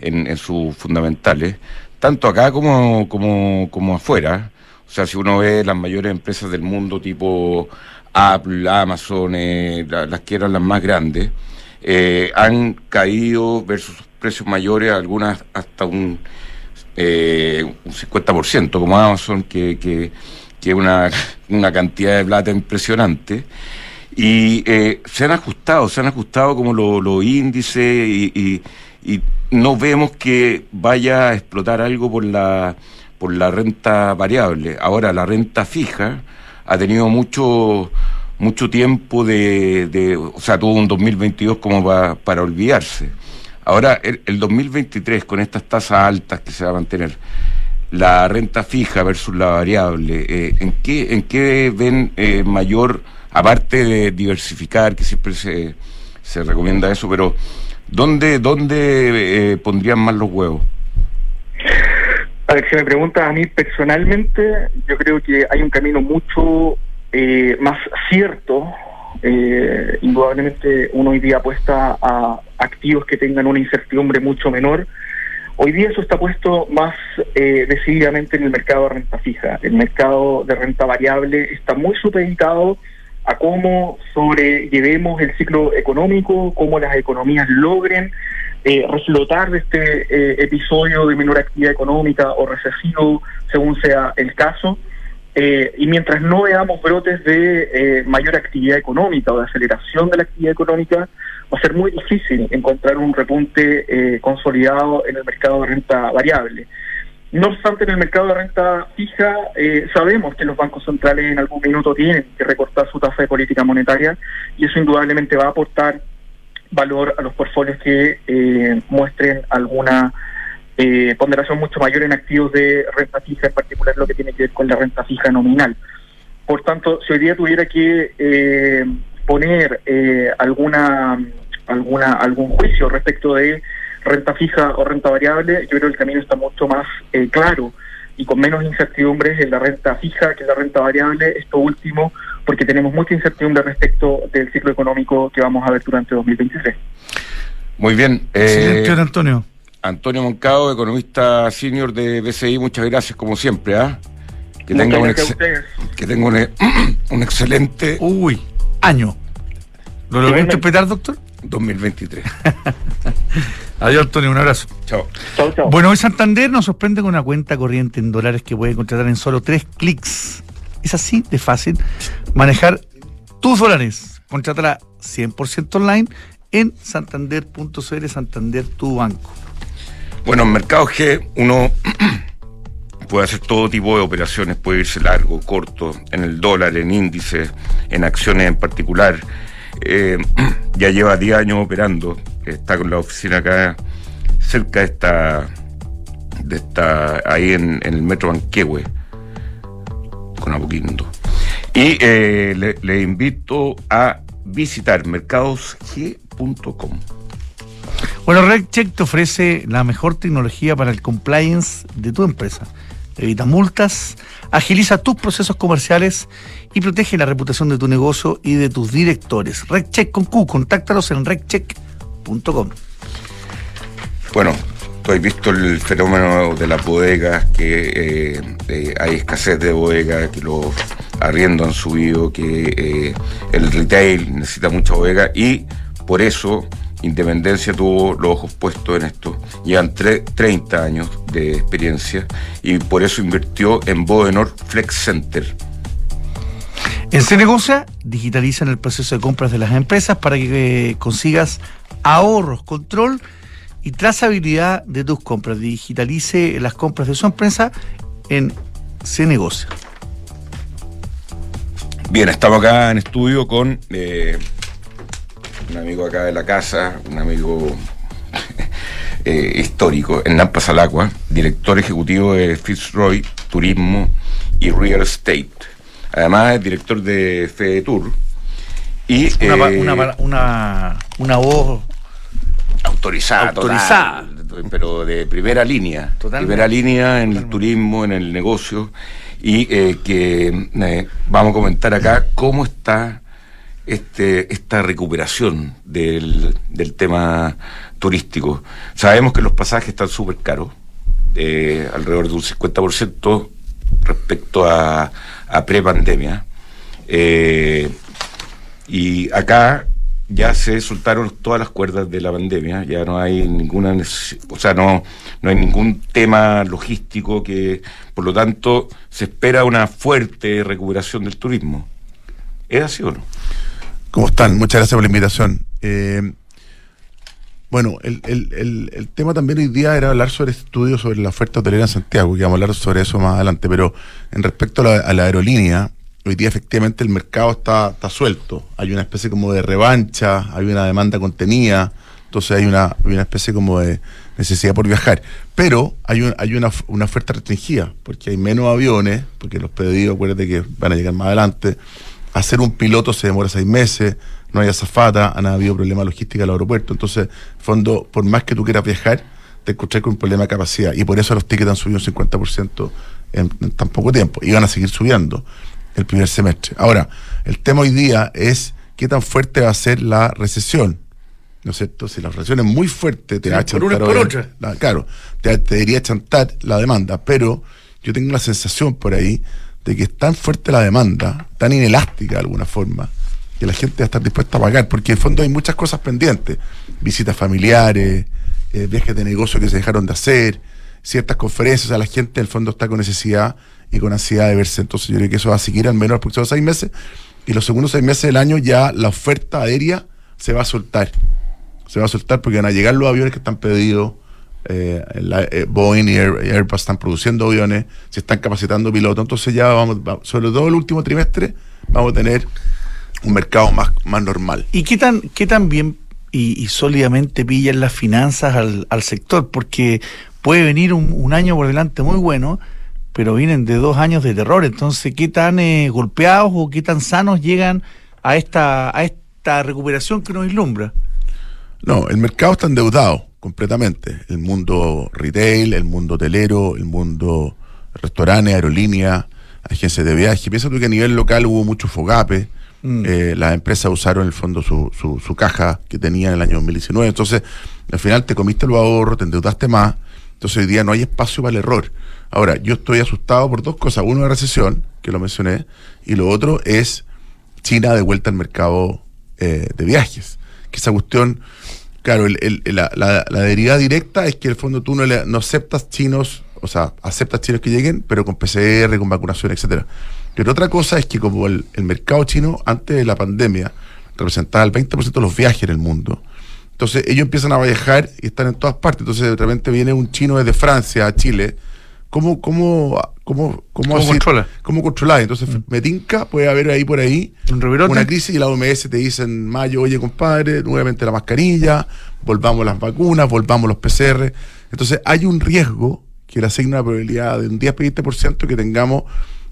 Speaker 1: en, en sus fundamentales, tanto acá como, como, como afuera. O sea, si uno ve las mayores empresas del mundo, tipo Apple, Amazon, eh, las que eran las más grandes, eh, han caído versus precios mayores, algunas hasta un eh, un 50%, como Amazon, que, que, que una, una, cantidad de plata impresionante. Y eh, se han ajustado, se han ajustado como los índices y, no vemos que vaya a explotar algo por la, por la renta variable. Ahora, la renta fija ha tenido mucho mucho tiempo de, de o sea, tuvo un 2022 como para olvidarse. Ahora, el, 2023, con estas tasas altas que se va a mantener, la renta fija versus la variable, eh, ¿en, qué, ¿en qué ven eh, mayor, aparte de diversificar, que siempre se, se recomienda eso, pero ¿dónde, dónde eh, pondrían más los huevos?
Speaker 3: A ver, si me preguntas a mí personalmente, yo creo que hay un camino mucho más cierto eh, indudablemente uno hoy día apuesta a activos que tengan una incertidumbre mucho menor. Hoy día eso está puesto más eh, decididamente en el mercado de renta fija. El mercado de renta variable está muy supeditado a cómo sobrellevemos el ciclo económico, cómo las economías logren eh, reflotar de este eh, episodio de menor actividad económica o recesivo, según sea el caso. Eh, y mientras no veamos brotes de eh, mayor actividad económica o de aceleración de la actividad económica, va a ser muy difícil encontrar un repunte eh, consolidado en el mercado de renta variable. No obstante, en el mercado de renta fija sabemos que los bancos centrales en algún minuto tienen que recortar su tasa de política monetaria y eso indudablemente va a aportar valor a los portfolios que muestren alguna eh, ponderación mucho mayor en activos de renta fija, en particular lo que tiene que ver con la renta fija nominal. Por tanto, si hoy día tuviera que eh, poner eh, alguna, alguna algún juicio respecto de renta fija o renta variable, yo creo que el camino está mucho más eh, claro y con menos incertidumbres en la renta fija que en la renta variable, esto último, porque tenemos mucha incertidumbre respecto del ciclo económico que vamos a ver durante 2023.
Speaker 1: Muy bien.
Speaker 2: Eh, Antonio.
Speaker 1: Antonio Moncado, economista senior de BCI, muchas gracias como siempre. ¿ah? Que, tenga un que tenga <clears throat> un, excelente
Speaker 2: Uy, año. ¿Lo logró interpretar, doctor?
Speaker 1: 2023. <laughs>
Speaker 2: Adiós, Antonio, un abrazo.
Speaker 1: Chao.
Speaker 2: chao. Bueno, hoy Santander nos sorprende con una cuenta corriente en dólares que puede contratar en solo tres clics. Es así de fácil manejar tus dólares. Contrátala 100% online en santander.cl, Santander, tu banco.
Speaker 1: Bueno, en Mercado G uno <clears throat> puede hacer todo tipo de operaciones, puede irse largo, corto, en el dólar, en índices, en acciones en particular. Eh, <clears throat> ya lleva 10 años operando, está con la oficina acá cerca de esta, de esta ahí en, el metro Banquehue, con Apoquindo. Y eh, le, le invito a visitar mercadosg.com.
Speaker 2: Bueno, RedCheck te ofrece la mejor tecnología para el compliance de tu empresa. Evita multas, agiliza tus procesos comerciales y protege la reputación de tu negocio y de tus directores. RedCheck con Q, contáctalos en redcheck.com.
Speaker 1: Bueno, tú has visto el fenómeno de las bodegas, que eh, hay escasez de bodegas, que los arriendos han subido, que el retail necesita mucha bodega y por eso Independencia tuvo los ojos puestos en esto. Llevan 30 años de experiencia y por eso invirtió en Bodenor Flex Center.
Speaker 2: En Cenegocia digitalizan el proceso de compras de las empresas para que eh, consigas ahorros, control y trazabilidad de tus compras. Digitalice las compras de su empresa en Cenegocia.
Speaker 1: Bien, estamos acá en estudio con eh, un amigo acá de la casa, un amigo <laughs> eh, histórico, Hernán Pasalacua, director ejecutivo de Fitzroy Turismo y Real Estate. Además es director de Fede Tour. Y,
Speaker 2: una, eh, una, una, voz
Speaker 1: autorizada, autorizada. pero de primera línea. Primera línea en el turismo, en el negocio. Y eh, que vamos a comentar acá cómo está este, esta recuperación del, tema turístico. Sabemos que los pasajes están súper caros, eh, alrededor de un 50% respecto a, a pre-pandemia. Eh, y acá ya se soltaron todas las cuerdas de la pandemia, ya no hay ninguna, o sea, no, no hay ningún tema logístico que, por lo tanto, se espera una fuerte recuperación del turismo. ¿Es así o no?
Speaker 4: ¿Cómo están? Muchas gracias por la invitación. Eh, bueno, el, tema también hoy día era hablar sobre este estudio sobre la oferta hotelera en Santiago, y vamos a hablar sobre eso más adelante, pero en respecto a la, aerolínea, hoy día efectivamente el mercado está, está, suelto, hay una especie como de revancha, hay una demanda contenida, entonces hay una, una especie como de necesidad por viajar, pero hay, un, hay una, una oferta restringida, porque hay menos aviones, porque los pedidos, acuérdate que van a llegar más adelante, hacer un piloto se demora seis meses, no hay azafata, han habido problemas logísticos en el aeropuerto. Entonces, fondo, por más que tú quieras viajar, te encontrás con un problema de capacidad. Y por eso los tickets han subido un 50% en, en tan poco tiempo. Y van a seguir subiendo el primer semestre. Ahora, el tema hoy día es qué tan fuerte va a ser la recesión. ¿No es cierto? Si la recesión es muy fuerte, te va a chantar. Por otra. claro, te, te debería chantar la demanda. Pero yo tengo la sensación por ahí de que es tan fuerte la demanda, tan inelástica de alguna forma, que la gente va a estar dispuesta a pagar, porque en el fondo hay muchas cosas pendientes, visitas familiares, eh, viajes de negocio que se dejaron de hacer, ciertas conferencias, o sea, la gente en el fondo está con necesidad y con ansiedad de verse, entonces yo creo que eso va a seguir al menos los próximos seis meses, y los segundos seis meses del año ya la oferta aérea se va a soltar, se va a soltar porque van a llegar los aviones que están pedidos, eh, eh, Boeing y Airbus están produciendo aviones, se están capacitando pilotos, entonces ya vamos, sobre todo el último trimestre, vamos a tener un mercado más, más normal.
Speaker 2: ¿Y qué tan, qué tan bien y, sólidamente pillan las finanzas al, al sector? Porque puede venir un, año por delante muy bueno, pero vienen de dos años de terror, entonces ¿qué tan eh, golpeados o qué tan sanos llegan a esta, a esta recuperación que nos vislumbra?
Speaker 4: No, el mercado está endeudado completamente. El mundo retail, el mundo hotelero, el mundo restaurante, aerolínea, agencias de viaje. Piensa tú que a nivel local hubo mucho fogape. Mm. Eh, las empresas usaron en el fondo su, su, caja que tenían en el año 2019. Entonces, al final te comiste el ahorro, te endeudaste más. Entonces, hoy día no hay espacio para el error. Ahora, yo estoy asustado por dos cosas. Uno, la recesión, que lo mencioné, y lo otro es China de vuelta al mercado eh, de viajes. Que esa cuestión Claro, la, la, deriva directa es que el fondo tú no, le, no aceptas chinos, o sea, aceptas chinos que lleguen, pero con PCR, con vacunación, etcétera. Pero otra cosa es que como el, mercado chino antes de la pandemia representaba el 20% de los viajes en el mundo, entonces ellos empiezan a viajar y están en todas partes. Entonces de repente viene un chino desde Francia a Chile ¿Cómo, cómo, cómo, cómo, controla? ¿Cómo controlar? Entonces, mm. me tinca, puede haber ahí por ahí una crisis y la OMS te dice en mayo, oye, compadre, nuevamente la mascarilla, volvamos las vacunas, volvamos los PCR. Entonces, hay un riesgo que le asigna una probabilidad de un 10-20% que tengamos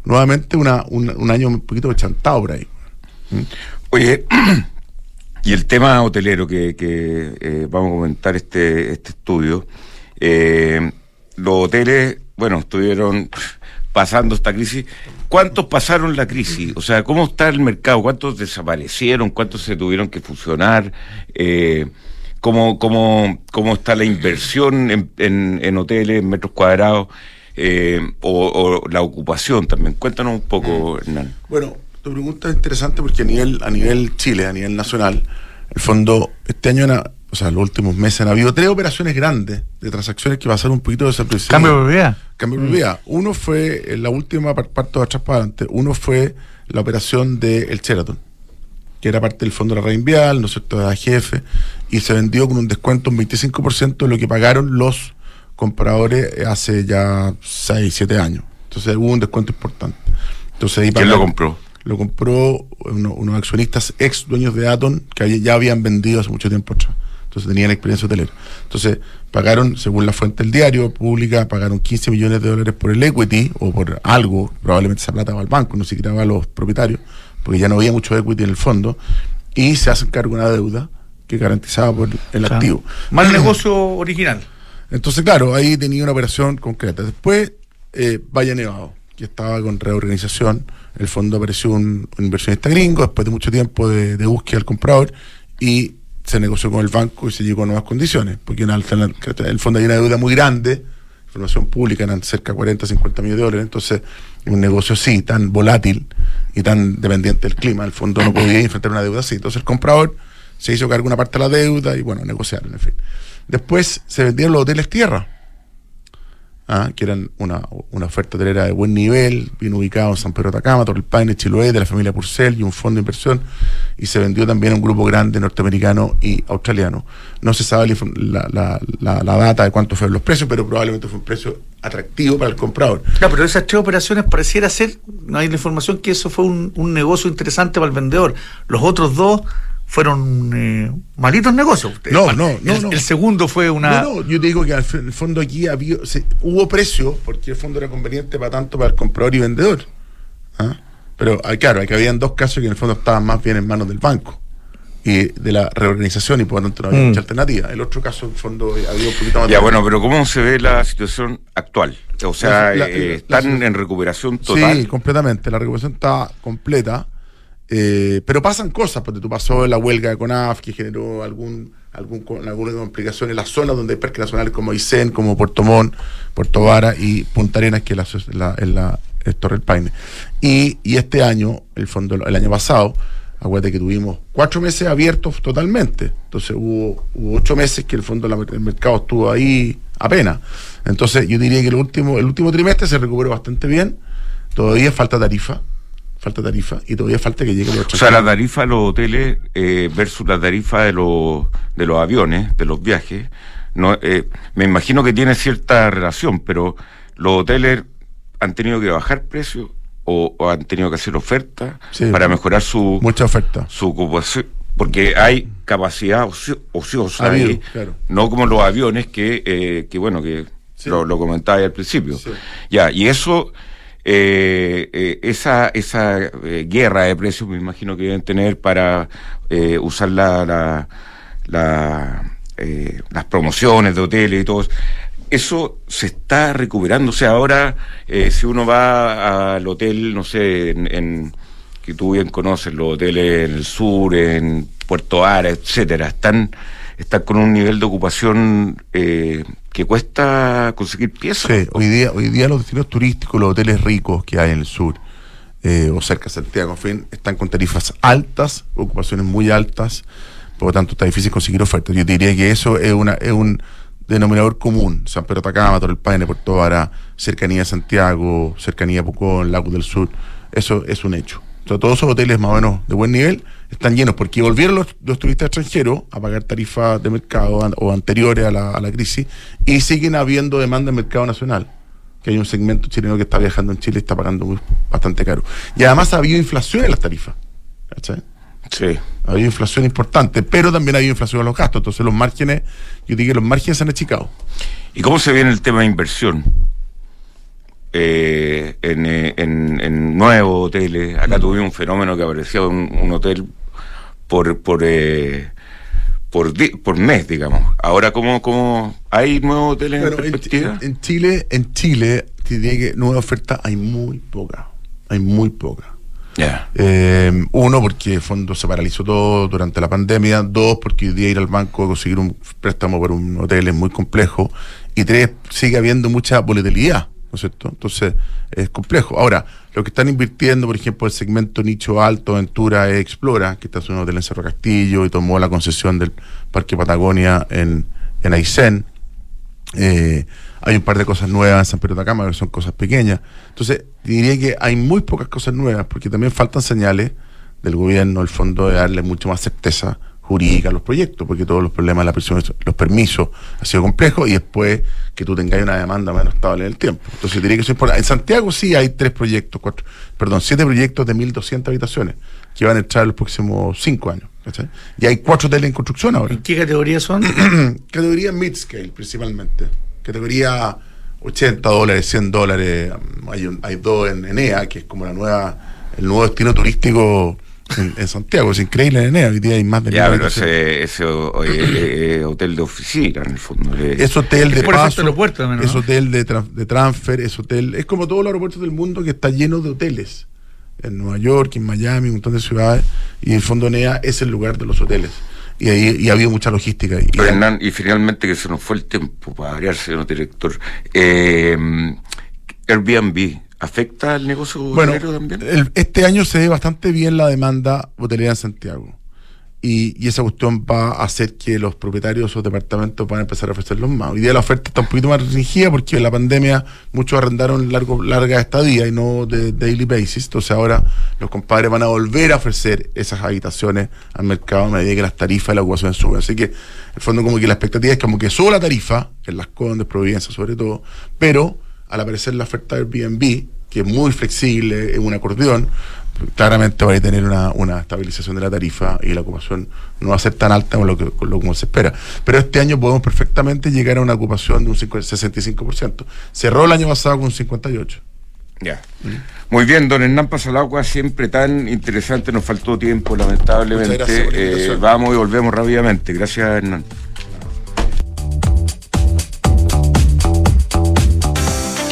Speaker 4: nuevamente una, un, año un poquito chantado por ahí.
Speaker 1: ¿Mm? Oye, <clears throat> y el tema hotelero que, que eh, vamos a comentar este, este estudio, eh, los hoteles bueno, estuvieron pasando esta crisis. ¿Cuántos pasaron la crisis? O sea, ¿cómo está el mercado? ¿Cuántos desaparecieron? ¿Cuántos se tuvieron que fusionar? Eh, cómo, cómo, cómo está la inversión en, en, en hoteles, en metros cuadrados, eh, o, o la ocupación también. Cuéntanos un poco, Hernán.
Speaker 4: Bueno, tu pregunta es interesante porque a nivel, a nivel Chile, a nivel nacional, el fondo, este año, o sea, los últimos meses han habido tres operaciones grandes de transacciones que pasaron un poquito desapercibidas.
Speaker 2: Cambio de propiedad.
Speaker 4: Cambio de propiedad. Uno fue, en la última par- parte de atrás para adelante, uno fue la operación del el Sheraton, que era parte del fondo de la Reinvial, ¿no es cierto?, de AGF, y se vendió con un descuento un 25% de lo que pagaron los compradores eh, hace ya 6, 7 años. Entonces hubo un descuento importante. Entonces ahí
Speaker 1: ¿Quién lo compró?
Speaker 4: Lo compró uno- unos accionistas ex dueños de Aton que ya habían vendido hace mucho tiempo atrás. Entonces tenían experiencia hotelera. Entonces pagaron, según la fuente del diario pública, pagaron 15 millones de dólares por el equity o por algo. Probablemente esa plata va al banco, no siquiera va a los propietarios, porque ya no había mucho equity en el fondo. Y se hacen cargo de una deuda que garantizaba por el
Speaker 2: Claro.
Speaker 4: activo.
Speaker 2: Mal <clears throat> negocio original.
Speaker 4: Entonces, claro, ahí tenía una operación concreta. Después, eh, Valle Nevado, que estaba con reorganización. El fondo apareció un, un inversionista gringo después de mucho tiempo de, de búsqueda del comprador y se negoció con el banco y se llegó a nuevas condiciones. Porque en el, fondo hay una deuda muy grande, información pública, eran cerca de 40, 50 millones de dólares. Entonces, un negocio así, tan volátil y tan dependiente del clima, el fondo no <clears throat> podía enfrentar una deuda así. Entonces, el comprador se hizo cargo una parte de la deuda y, bueno, negociaron, en fin. Después se vendieron los hoteles tierra, ah, que eran una, una oferta hotelera de buen nivel, bien ubicado en San Pedro de Atacama, Torre del Paine, Chiloé, de la familia Purcell y un fondo de inversión, y se vendió también a un grupo grande norteamericano y australiano. No se sabe la, la, la- la- data de cuánto fueron los precios, pero probablemente fue un precio atractivo para el comprador.
Speaker 2: Ya, pero esas tres operaciones pareciera ser, no hay la información que eso fue un, un negocio interesante para el vendedor. Los otros dos fueron eh, malitos negocios.
Speaker 4: No, no, no,
Speaker 2: el,
Speaker 4: no.
Speaker 2: el segundo fue una.
Speaker 4: No, no, yo te digo que al el fondo aquí había, se- hubo precio, porque el fondo era conveniente para tanto para el comprador y vendedor. ¿ah? Pero ah, claro, aquí habían dos casos que en el fondo estaban más bien en manos del banco y de la reorganización y por lo tanto no había
Speaker 2: Mm.
Speaker 4: mucha alternativa. El otro caso, en el fondo, había un poquito más
Speaker 1: Ya,
Speaker 4: de-
Speaker 1: bueno, pero ¿cómo se ve la situación actual? O sea,
Speaker 4: La- la-
Speaker 1: eh,
Speaker 4: la-
Speaker 1: ¿están
Speaker 4: la-
Speaker 1: en recuperación total?
Speaker 4: Sí, completamente. La recuperación está completa. Eh, pero pasan cosas, porque tú pasó la huelga de CONAF que generó algún, algún, alguna complicación en las zonas donde hay parques nacionales como Aysén, como Puerto Montt, Puerto Vara y Punta Arenas, que es la, es la Torre del Paine. Y, y este año, el fondo, el año pasado, acuérdate que tuvimos cuatro meses abiertos totalmente. Entonces hubo, ocho meses que el fondo la- el mercado estuvo ahí apenas. Entonces yo diría que el último, el último trimestre se recuperó bastante bien. Todavía falta tarifa, falta tarifa y todavía falta que llegue los
Speaker 1: O sea, la tarifa de los hoteles eh, versus la tarifa de los, de los aviones, de los viajes, no, eh, me imagino que tiene cierta relación, pero los hoteles han tenido que bajar precios o, o han tenido que hacer ofertas
Speaker 4: Sí.
Speaker 1: para mejorar su,
Speaker 4: mucha oferta.
Speaker 1: su ocupación. Porque hay capacidad ocio- ociosa ahí,
Speaker 4: claro.
Speaker 1: no como los aviones que, eh, que bueno, que
Speaker 4: Sí.
Speaker 1: lo, lo comentaba ahí al principio.
Speaker 4: Sí.
Speaker 1: Ya, y eso, eh, eh, esa, esa eh, guerra de precios me imagino que deben tener para eh, usar la, la, la, las promociones de hoteles y todo eso. Se está recuperando. O sea, ahora, si uno va al hotel, no sé, en, en- que tú bien conoces, los hoteles en el sur, en Puerto Ara, etcétera, están, están con un nivel de ocupación eh, que cuesta conseguir piezas.
Speaker 4: Sí, hoy día, hoy día los destinos turísticos, los hoteles ricos que hay en el sur eh, o cerca de Santiago, en fin, están con tarifas altas, ocupaciones muy altas, por lo tanto está difícil conseguir ofertas. Yo diría que eso es, una, es un denominador común. San Pedro Atacama, Torre Paine, Puerto Vara, cercanía a Santiago, cercanía a Pucón, Lagos del Sur, eso es un hecho. Sea, todos esos hoteles más o menos de buen nivel están llenos porque volvieron los, los turistas extranjeros a pagar tarifas de mercado an- o anteriores a la, a la crisis y siguen habiendo demanda en mercado nacional que hay un segmento chileno que está viajando en Chile y está pagando muy- bastante caro. Y además ha habido inflación en las tarifas. ¿cachai?
Speaker 1: Sí.
Speaker 4: Ha habido inflación importante, pero también ha habido inflación en los gastos. Entonces los márgenes, yo diría que los márgenes se han achicado.
Speaker 1: ¿Y cómo se viene el tema de inversión? Eh, en, eh, en, en nuevos hoteles. Acá tuvimos un fenómeno que aparecía un, un hotel por por eh, por, di- por mes, digamos. Ahora, ¿cómo, cómo hay nuevos hoteles
Speaker 4: Bueno,
Speaker 1: en perspectiva?
Speaker 4: en- en Chile, en Chile, diría que nueva oferta hay muy poca. Hay muy poca. Eh, uno, porque el fondo se paralizó todo durante la pandemia. Dos, porque hoy día ir al banco a conseguir un préstamo para un hotel es muy complejo. Y tres, sigue habiendo mucha volatilidad, ¿no es cierto? Entonces, es complejo. Ahora, lo que están invirtiendo, por ejemplo, el segmento nicho alto, Ventura e Explora, que está en un hotel en Cerro Castillo y tomó la concesión del Parque Patagonia en, en Aysén. Eh, hay un par de cosas nuevas en San Pedro de Atacama, que son cosas pequeñas. Entonces, diría que hay muy pocas cosas nuevas, porque también faltan señales del gobierno, el fondo, de darle mucho más certeza jurídica los proyectos, porque todos los problemas de la presión, los permisos, ha sido complejo, y después que tú tengas una demanda menos estable en el tiempo. Entonces, diría que eso es importante. En Santiago sí hay tres proyectos, cuatro, perdón, siete proyectos de 1.200 habitaciones, que van a entrar en los próximos cinco años. Y hay cuatro hoteles en construcción ahora.
Speaker 2: ¿En qué categoría son? <clears throat>
Speaker 4: categoría mid-scale, principalmente categoría 80 dólares, 100 dólares. Hay, hay dos en Enea, que es como la nueva, el nuevo destino turístico en, Santiago. Es increíble en Enea, hoy día hay más de
Speaker 1: Ya, pero ese, ese eh, eh, hotel de oficina, en el fondo.
Speaker 4: Es hotel de paso, es hotel de, de transfer, es hotel. Es como todos los aeropuertos del mundo que está lleno de hoteles. En Nueva York, en Miami, un montón de ciudades. Y en el fondo Enea es el lugar de los hoteles y, ahí, y ha habido mucha logística.
Speaker 1: Y, Hernán, y finalmente que se nos fue el tiempo para variar, señor director. Eh, Airbnb, ¿afecta al negocio
Speaker 4: bueno, también? este año se ve bastante bien la demanda hotelera en Santiago y, esa cuestión va a hacer que los propietarios de esos departamentos van a empezar a ofrecerlos más. Hoy día la oferta está un poquito más restringida porque en la pandemia muchos arrendaron largo, larga estadía y no de, daily basis. Entonces ahora los compadres van a volver a ofrecer esas habitaciones al mercado a medida que las tarifas y la ocupación suben. Así que, en el fondo, como que la expectativa es como que suba la tarifa, en las Condes, Providencia sobre todo, pero al aparecer la oferta de Airbnb, que es muy flexible, es un acordeón, claramente va a tener una, estabilización de la tarifa y la ocupación no va a ser tan alta como lo, que, lo como se espera. Pero este año podemos perfectamente llegar a una ocupación de un 65%. Cerró el año pasado con un 58%.
Speaker 1: Ya. Muy bien, don Hernán Pasalagua, siempre tan interesante. Nos faltó tiempo, lamentablemente. Eh, vamos y volvemos rápidamente. Gracias, Hernán.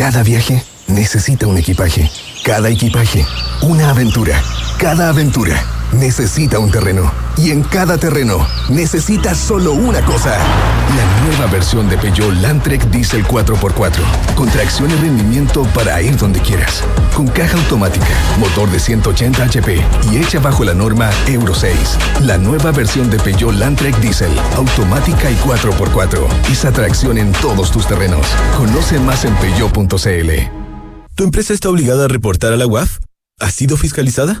Speaker 5: Cada viaje necesita un equipaje. Cada equipaje, una aventura. Cada aventura necesita un terreno. Y en cada terreno necesita solo una cosa. La nueva versión de Peugeot Landtrek Diesel 4x4. Con tracción y rendimiento para ir donde quieras. Con caja automática, motor de 180 HP y hecha bajo la norma Euro 6. La nueva versión de Peugeot Landtrek Diesel, automática y 4x4. Esa tracción en todos tus terrenos. Conoce más en peugeot.cl.
Speaker 6: ¿Tu empresa está obligada a reportar a la UAF? ¿Ha sido fiscalizada?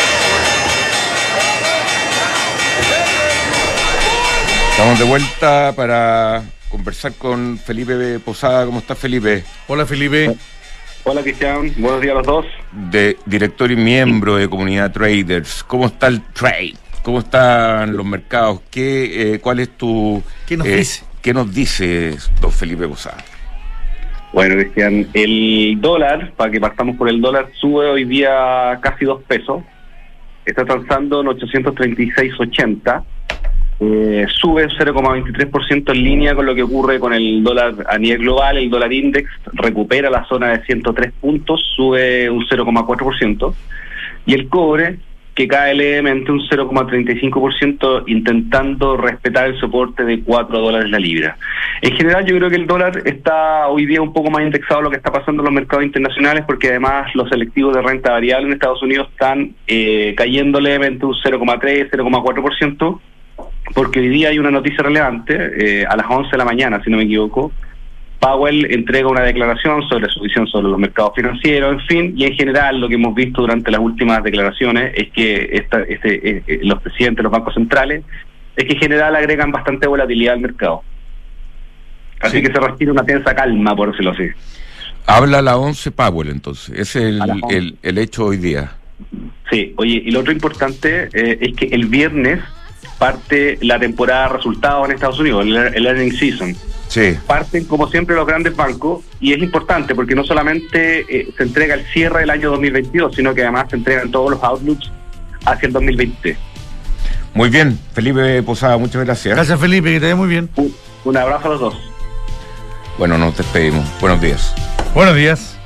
Speaker 1: Estamos de vuelta para conversar con Felipe Posada. ¿Cómo está Felipe?
Speaker 2: Hola Felipe.
Speaker 7: Hola Cristian, buenos días a los dos.
Speaker 1: De director y miembro de Comunidad Traders. ¿Cómo está el trade? ¿Cómo están los mercados? ¿Qué, eh, ¿Cuál es tu...
Speaker 2: ¿Qué nos
Speaker 1: eh,
Speaker 2: dice?
Speaker 1: ¿Qué nos dice don Felipe Posada?
Speaker 7: Bueno, Cristian, el dólar, para que partamos por el dólar, sube hoy día casi dos pesos. Está transando en 836.80. Eh, sube 0,23% en línea con lo que ocurre con el dólar a nivel global. El dólar index recupera la zona de 103 puntos, sube un 0,4%. Y el cobre, que cae levemente un 0,35%, intentando respetar el soporte de 4 dólares la libra. En general, yo creo que el dólar está hoy día un poco más indexado a lo que está pasando en los mercados internacionales, porque además los selectivos de renta variable en Estados Unidos están eh, cayendo levemente un 0,3, 0,4% porque hoy día hay una noticia relevante, eh, a las 11 de la mañana, si no me equivoco, Powell entrega una declaración sobre su visión sobre los mercados financieros, en fin, y en general lo que hemos visto durante las últimas declaraciones es que esta, este, eh, eh, los presidentes de los bancos centrales es que en general agregan bastante volatilidad al mercado. Así
Speaker 1: Sí.
Speaker 7: que se respira una tensa calma, por decirlo así.
Speaker 1: Habla a la 11 Powell, entonces. Ese es el,
Speaker 7: A las 11.
Speaker 1: el, el hecho hoy día.
Speaker 7: Sí, oye, y lo otro importante eh, es que el viernes parte la temporada de resultados en Estados Unidos, el, el earning season.
Speaker 1: Sí.
Speaker 7: Parten, como siempre, los grandes bancos y es importante porque no solamente eh, se entrega el cierre del año 2022, sino que además se entregan todos los outlooks hacia el 2020.
Speaker 1: Muy bien, Felipe Posada, muchas gracias.
Speaker 2: Gracias Felipe, que te vaya muy bien.
Speaker 7: Un, un abrazo a los dos.
Speaker 1: Bueno, nos despedimos. Buenos días.
Speaker 2: Buenos días.